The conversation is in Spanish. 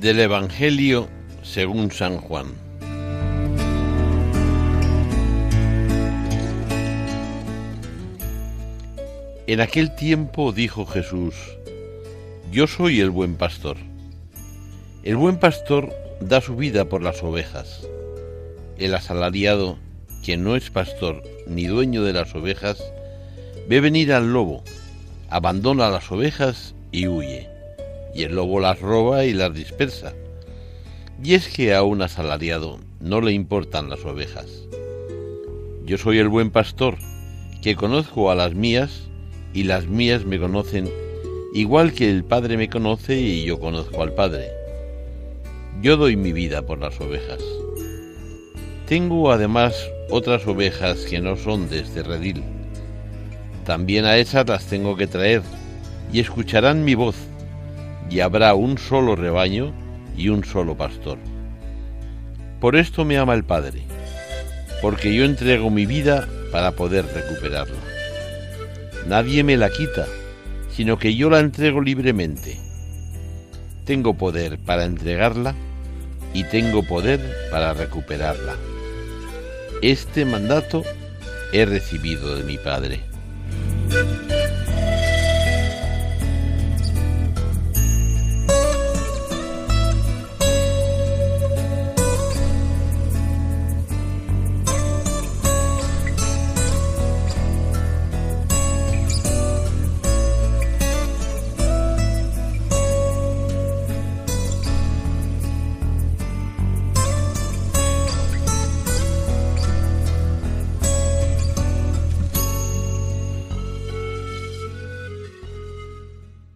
Del Evangelio según San Juan. En aquel tiempo dijo Jesús, Yo soy el buen pastor. El buen pastor da su vida por las ovejas. El asalariado, quien no es pastor ni dueño de las ovejas, ve venir al lobo, abandona las ovejas y huye y el lobo las roba y las dispersa. Y es que a un asalariado no le importan las ovejas. Yo soy el buen pastor, que conozco a las mías, y las mías me conocen, igual que el Padre me conoce y yo conozco al Padre. Yo doy mi vida por las ovejas. Tengo además otras ovejas que no son de este redil. También a esas las tengo que traer, y escucharán mi voz y habrá un solo rebaño y un solo pastor. Por esto me ama el Padre, porque yo entrego mi vida para poder recuperarla. Nadie me la quita, sino que yo la entrego libremente. Tengo poder para entregarla y tengo poder para recuperarla. Este mandato he recibido de mi Padre.